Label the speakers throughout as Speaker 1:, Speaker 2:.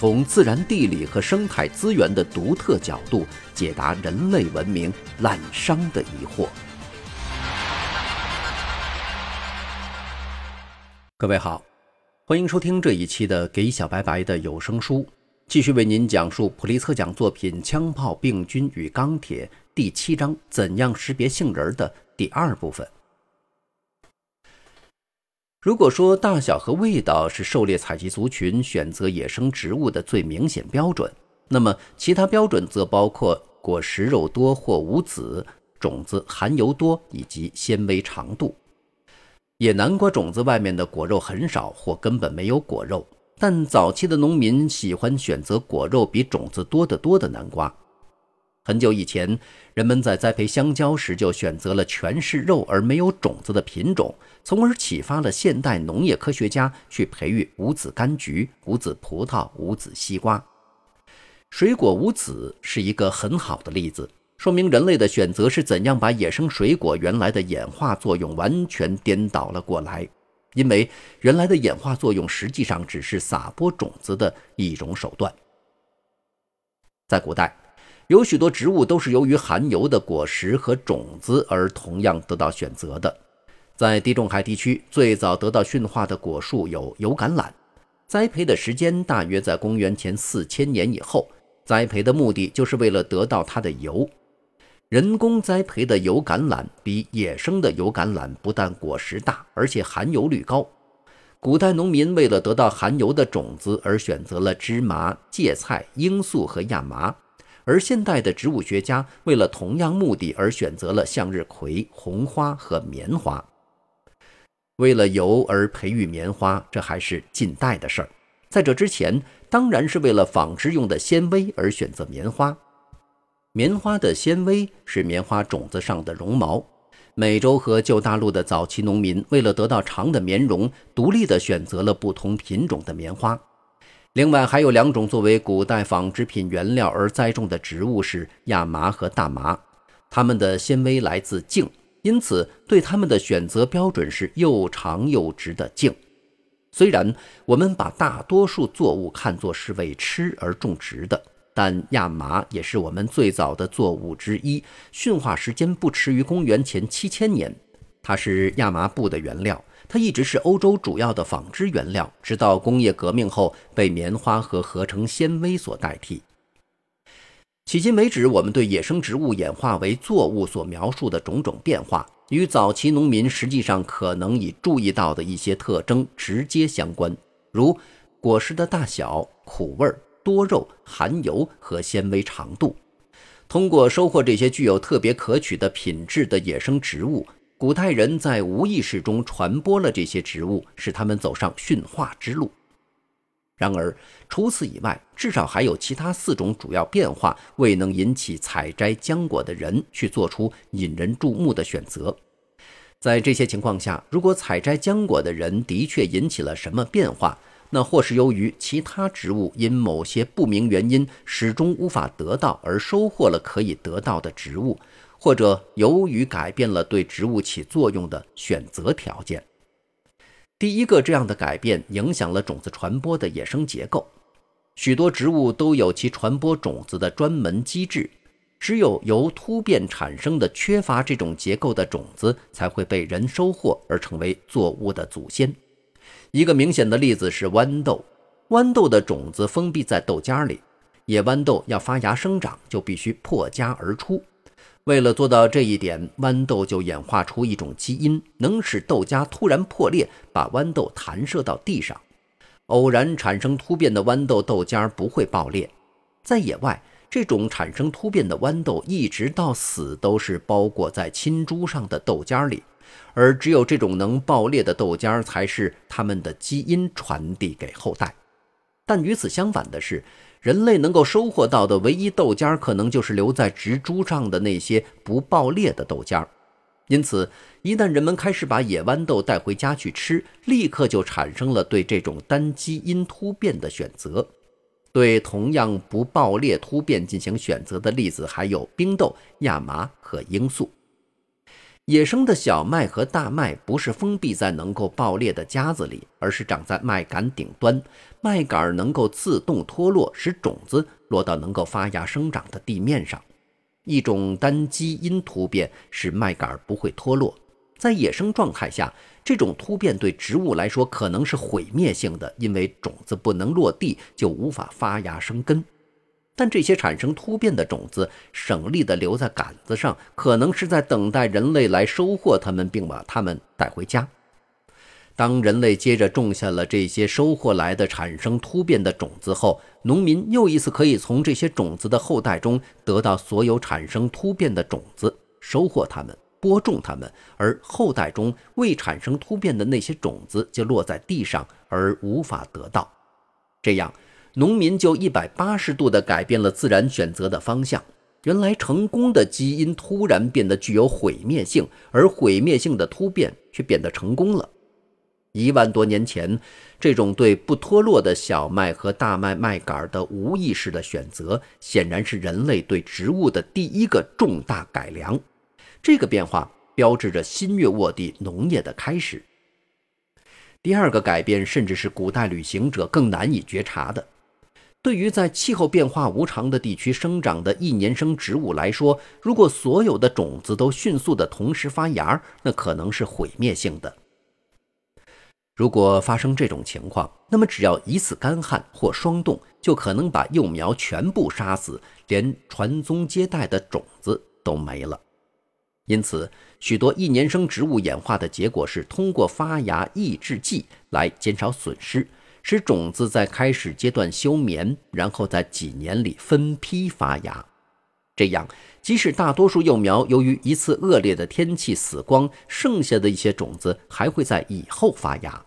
Speaker 1: 从自然地理和生态资源的独特角度解答人类文明滥觞的疑惑。各位好，欢迎收听这一期的《给小白白的有声书》，继续为您讲述普利策奖作品《枪炮、病菌与钢铁》第七章“怎样识别杏仁”的第二部分。如果说大小和味道是狩猎采集族群选择野生植物的最明显标准，那么其他标准则包括果实肉多或无籽、种子含油多以及纤维长度。野南瓜种子外面的果肉很少或根本没有果肉，但早期的农民喜欢选择果肉比种子多得多的南瓜。很久以前，人们在栽培香蕉时就选择了全是肉而没有种子的品种，从而启发了现代农业科学家去培育无籽柑橘、无籽葡萄、无籽西瓜。水果无籽是一个很好的例子，说明人类的选择是怎样把野生水果原来的演化作用完全颠倒了过来。因为原来的演化作用实际上只是撒播种子的一种手段。在古代。有许多植物都是由于含油的果实和种子而同样得到选择的。在地中海地区，最早得到驯化的果树有油橄榄，栽培的时间大约在公元前四千年以后。栽培的目的就是为了得到它的油。人工栽培的油橄榄比野生的油橄榄不但果实大，而且含油率高。古代农民为了得到含油的种子而选择了芝麻、芥菜、罂粟和亚麻。而现代的植物学家为了同样目的而选择了向日葵、红花和棉花。为了油而培育棉花，这还是近代的事儿。在这之前，当然是为了纺织用的纤维而选择棉花。棉花的纤维是棉花种子上的绒毛。美洲和旧大陆的早期农民为了得到长的棉绒，独立地选择了不同品种的棉花。另外还有两种作为古代纺织品原料而栽种的植物是亚麻和大麻，它们的纤维来自茎，因此对它们的选择标准是又长又直的茎。虽然我们把大多数作物看作是为吃而种植的，但亚麻也是我们最早的作物之一，驯化时间不迟于公元前七千年，它是亚麻布的原料。它一直是欧洲主要的纺织原料，直到工业革命后被棉花和合成纤维所代替。迄今为止，我们对野生植物演化为作物所描述的种种变化，与早期农民实际上可能已注意到的一些特征直接相关，如果实的大小、苦味、多肉、含油和纤维长度。通过收获这些具有特别可取的品质的野生植物。古代人在无意识中传播了这些植物，使他们走上驯化之路。然而，除此以外，至少还有其他四种主要变化未能引起采摘浆果的人去做出引人注目的选择。在这些情况下，如果采摘浆果的人的确引起了什么变化，那或是由于其他植物因某些不明原因始终无法得到而收获了可以得到的植物。或者由于改变了对植物起作用的选择条件，第一个这样的改变影响了种子传播的野生结构。许多植物都有其传播种子的专门机制，只有由突变产生的缺乏这种结构的种子才会被人收获而成为作物的祖先。一个明显的例子是豌豆，豌豆的种子封闭在豆荚里，野豌豆要发芽生长就必须破荚而出。为了做到这一点，豌豆就演化出一种基因，能使豆荚突然破裂，把豌豆弹射到地上。偶然产生突变的豌豆豆荚不会爆裂。在野外，这种产生突变的豌豆一直到死都是包裹在亲株上的豆荚里，而只有这种能爆裂的豆荚才是它们的基因传递给后代。但与此相反的是，人类能够收获到的唯一豆尖，可能就是留在植株上的那些不爆裂的豆尖。因此，一旦人们开始把野豌豆带回家去吃，立刻就产生了对这种单基因突变的选择。对同样不爆裂突变进行选择的例子还有冰豆、亚麻和罂粟。野生的小麦和大麦不是封闭在能够爆裂的夹子里，而是长在麦秆顶端，麦秆能够自动脱落，使种子落到能够发芽生长的地面上。一种单基因突变使麦秆不会脱落，在野生状态下，这种突变对植物来说可能是毁灭性的，因为种子不能落地就无法发芽生根。但这些产生突变的种子省力地留在杆子上，可能是在等待人类来收获它们，并把它们带回家。当人类接着种下了这些收获来的产生突变的种子后，农民又一次可以从这些种子的后代中得到所有产生突变的种子，收获它们，播种它们，而后代中未产生突变的那些种子就落在地上而无法得到。这样，农民就一百八十度地改变了自然选择的方向。原来成功的基因突然变得具有毁灭性，而毁灭性的突变却变得成功了。一万多年前，这种对不脱落的小麦和大麦麦秆的无意识的选择，显然是人类对植物的第一个重大改良。这个变化标志着新月沃地农业的开始。第二个改变，甚至是古代旅行者更难以觉察的。对于在气候变化无常的地区生长的一年生植物来说，如果所有的种子都迅速的同时发芽，那可能是毁灭性的。如果发生这种情况，那么只要一次干旱或霜冻，就可能把幼苗全部杀死，连传宗接代的种子都没了。因此，许多一年生植物演化的结果是通过发芽抑制剂来减少损失，使种子在开始阶段休眠，然后在几年里分批发芽。这样，即使大多数幼苗由于一次恶劣的天气死光，剩下的一些种子还会在以后发芽。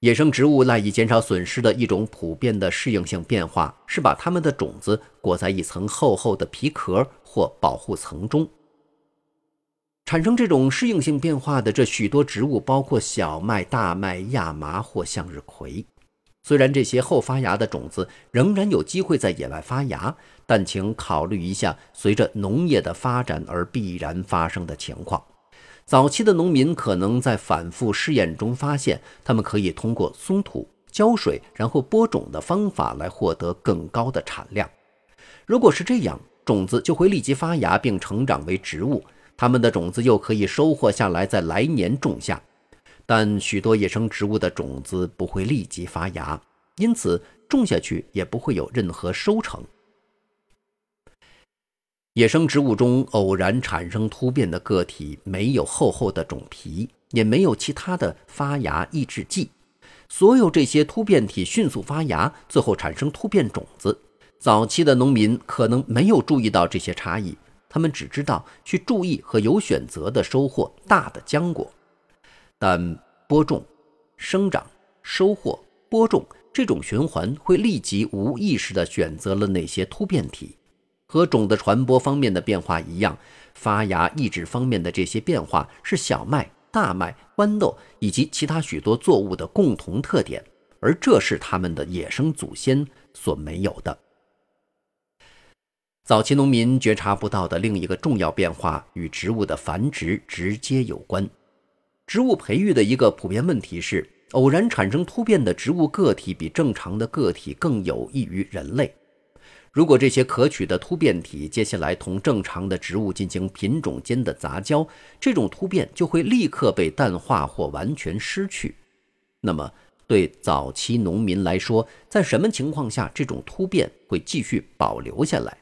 Speaker 1: 野生植物赖以减少损失的一种普遍的适应性变化，是把它们的种子裹在一层厚厚的皮壳或保护层中。产生这种适应性变化的这许多植物，包括小麦、大麦、亚麻或向日葵。虽然这些后发芽的种子仍然有机会在野外发芽，但请考虑一下随着农业的发展而必然发生的情况。早期的农民可能在反复试验中发现，他们可以通过松土、浇水，然后播种的方法来获得更高的产量。如果是这样，种子就会立即发芽并成长为植物，它们的种子又可以收获下来，在来年种下。但许多野生植物的种子不会立即发芽，因此种下去也不会有任何收成。野生植物中偶然产生突变的个体没有厚厚的种皮，也没有其他的发芽抑制剂。所有这些突变体迅速发芽，最后产生突变种子。早期的农民可能没有注意到这些差异，他们只知道去注意和有选择的收获大的浆果。但播种、生长、收获、播种这种循环会立即无意识地选择了那些突变体。和种的传播方面的变化一样，发芽抑制方面的这些变化是小麦、大麦、豌豆以及其他许多作物的共同特点，而这是他们的野生祖先所没有的。早期农民觉察不到的另一个重要变化与植物的繁殖直接有关。植物培育的一个普遍问题是，偶然产生突变的植物个体比正常的个体更有益于人类。如果这些可取的突变体接下来同正常的植物进行品种间的杂交，这种突变就会立刻被淡化或完全失去。那么，对早期农民来说，在什么情况下这种突变会继续保留下来？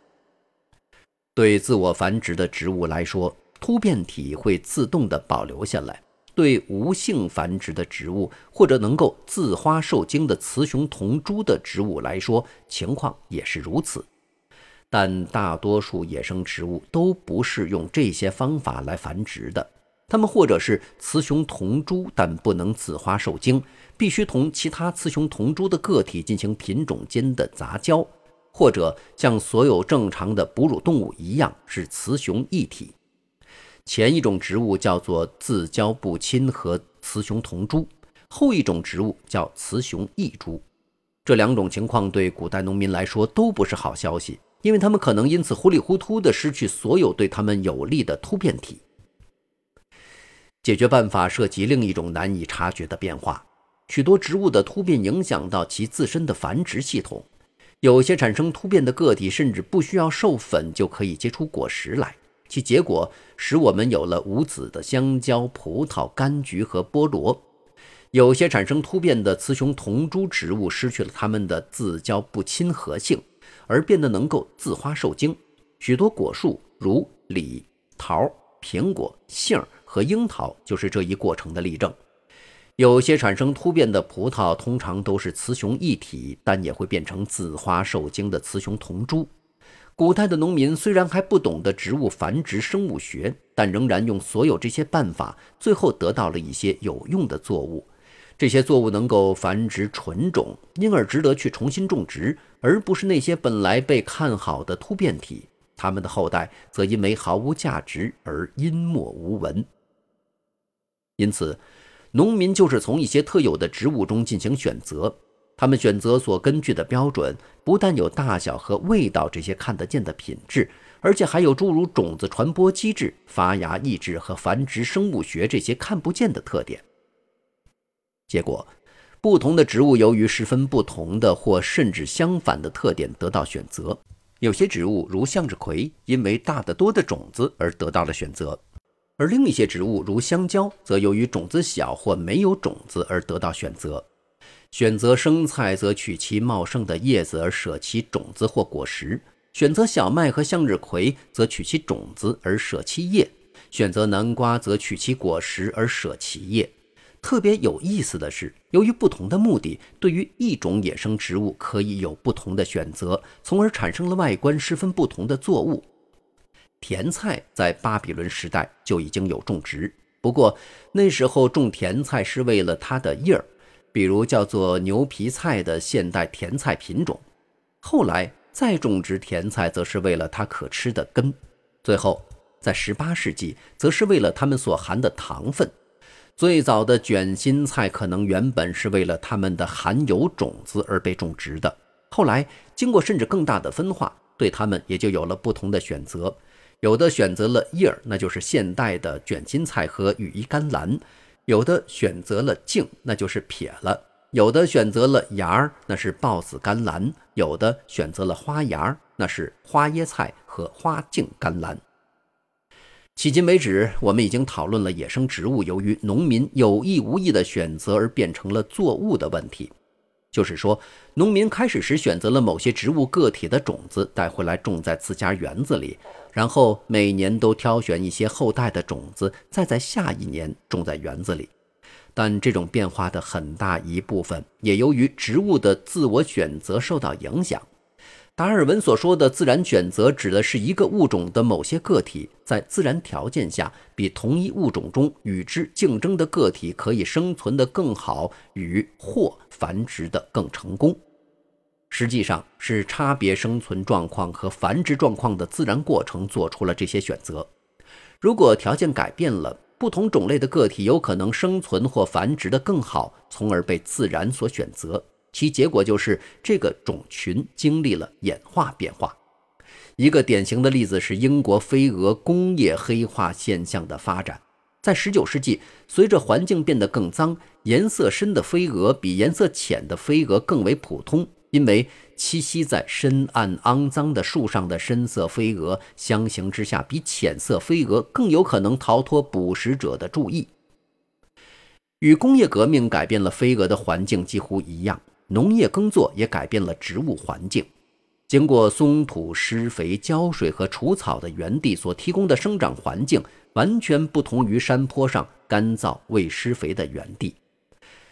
Speaker 1: 对自我繁殖的植物来说，突变体会自动的保留下来。对无性繁殖的植物或者能够自花受精的雌雄同株的植物来说，情况也是如此。但大多数野生植物都不是用这些方法来繁殖的。它们或者是雌雄同株，但不能自花受精，必须同其他雌雄同株的个体进行品种间的杂交，或者像所有正常的哺乳动物一样是雌雄一体。前一种植物叫做自交不亲和雌雄同株，后一种植物叫雌雄异株。这两种情况对古代农民来说都不是好消息，因为他们可能因此糊里糊涂地失去所有对他们有利的突变体。解决办法涉及另一种难以察觉的变化：许多植物的突变影响到其自身的繁殖系统。有些产生突变的个体甚至不需要授粉就可以结出果实来，其结果使我们有了无籽的香蕉、葡萄、柑橘和菠萝。有些产生突变的雌雄同株植物失去了它们的自交不亲和性，而变得能够自花受精。许多果树，如李、桃、苹果、杏。和樱桃就是这一过程的例证。有些产生突变的葡萄通常都是雌雄一体，但也会变成自花受精的雌雄同株。古代的农民虽然还不懂得植物繁殖生物学，但仍然用所有这些办法，最后得到了一些有用的作物。这些作物能够繁殖纯种，因而值得去重新种植，而不是那些本来被看好的突变体。它们的后代则因为毫无价值而湮没无闻。因此，农民就是从一些特有的植物中进行选择。他们选择所根据的标准，不但有大小和味道这些看得见的品质，而且还有诸如种子传播机制、发芽意志和繁殖生物学这些看不见的特点。结果，不同的植物由于十分不同的或甚至相反的特点得到选择。有些植物如向日葵，因为大得多的种子而得到了选择。而另一些植物，如香蕉，则由于种子小或没有种子而得到选择。选择生菜，则取其茂盛的叶子而舍其种子或果实；选择小麦和向日葵，则取其种子而舍其叶；选择南瓜，则取其果实而舍其叶。特别有意思的是，由于不同的目的，对于一种野生植物可以有不同的选择，从而产生了外观十分不同的作物。甜菜在巴比伦时代就已经有种植，不过那时候种甜菜是为了它的叶儿，比如叫做牛皮菜的现代甜菜品种。后来再种植甜菜，则是为了它可吃的根。最后在18世纪，则是为了它们所含的糖分。最早的卷心菜可能原本是为了它们的含有种子而被种植的，后来经过甚至更大的分化，对它们也就有了不同的选择。有的选择了叶儿，那就是现代的卷心菜和羽衣甘蓝；有的选择了茎，那就是撇了；有的选择了芽儿，那是豹子甘蓝；有的选择了花芽儿，那是花椰菜和花茎甘蓝。迄今为止，我们已经讨论了野生植物由于农民有意无意的选择而变成了作物的问题。就是说，农民开始时选择了某些植物个体的种子带回来种在自家园子里，然后每年都挑选一些后代的种子，再在下一年种在园子里。但这种变化的很大一部分也由于植物的自我选择受到影响。达尔文所说的自然选择，指的是一个物种的某些个体在自然条件下，比同一物种中与之竞争的个体可以生存得更好，与或繁殖得更成功。实际上是差别生存状况和繁殖状况的自然过程做出了这些选择。如果条件改变了，不同种类的个体有可能生存或繁殖得更好，从而被自然所选择。其结果就是这个种群经历了演化变化。一个典型的例子是英国飞蛾工业黑化现象的发展。在19世纪，随着环境变得更脏，颜色深的飞蛾比颜色浅的飞蛾更为普通，因为栖息在深暗肮脏的树上的深色飞蛾，相形之下比浅色飞蛾更有可能逃脱捕食者的注意。与工业革命改变了飞蛾的环境几乎一样。农业耕作也改变了植物环境。经过松土、施肥、浇水和除草的园地所提供的生长环境，完全不同于山坡上干燥未施肥的园地。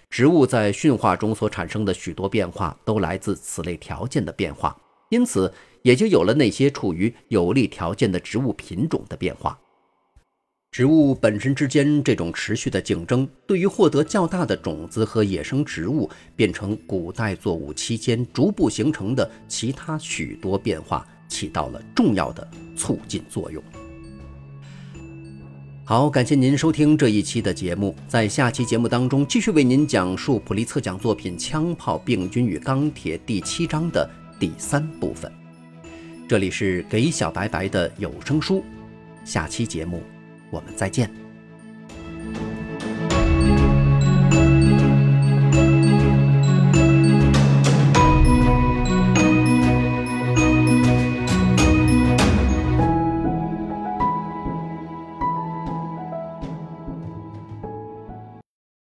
Speaker 1: 植物在驯化中所产生的许多变化，都来自此类条件的变化，因此也就有了那些处于有利条件的植物品种的变化。植物本身之间这种持续的竞争，对于获得较大的种子和野生植物变成古代作物期间逐步形成的其他许多变化，起到了重要的促进作用。好，感谢您收听这一期的节目，在下期节目当中继续为您讲述普利策奖作品《枪炮、病菌与钢铁》第七章的第三部分。这里是给小白白的有声书，下期节目。我们再见。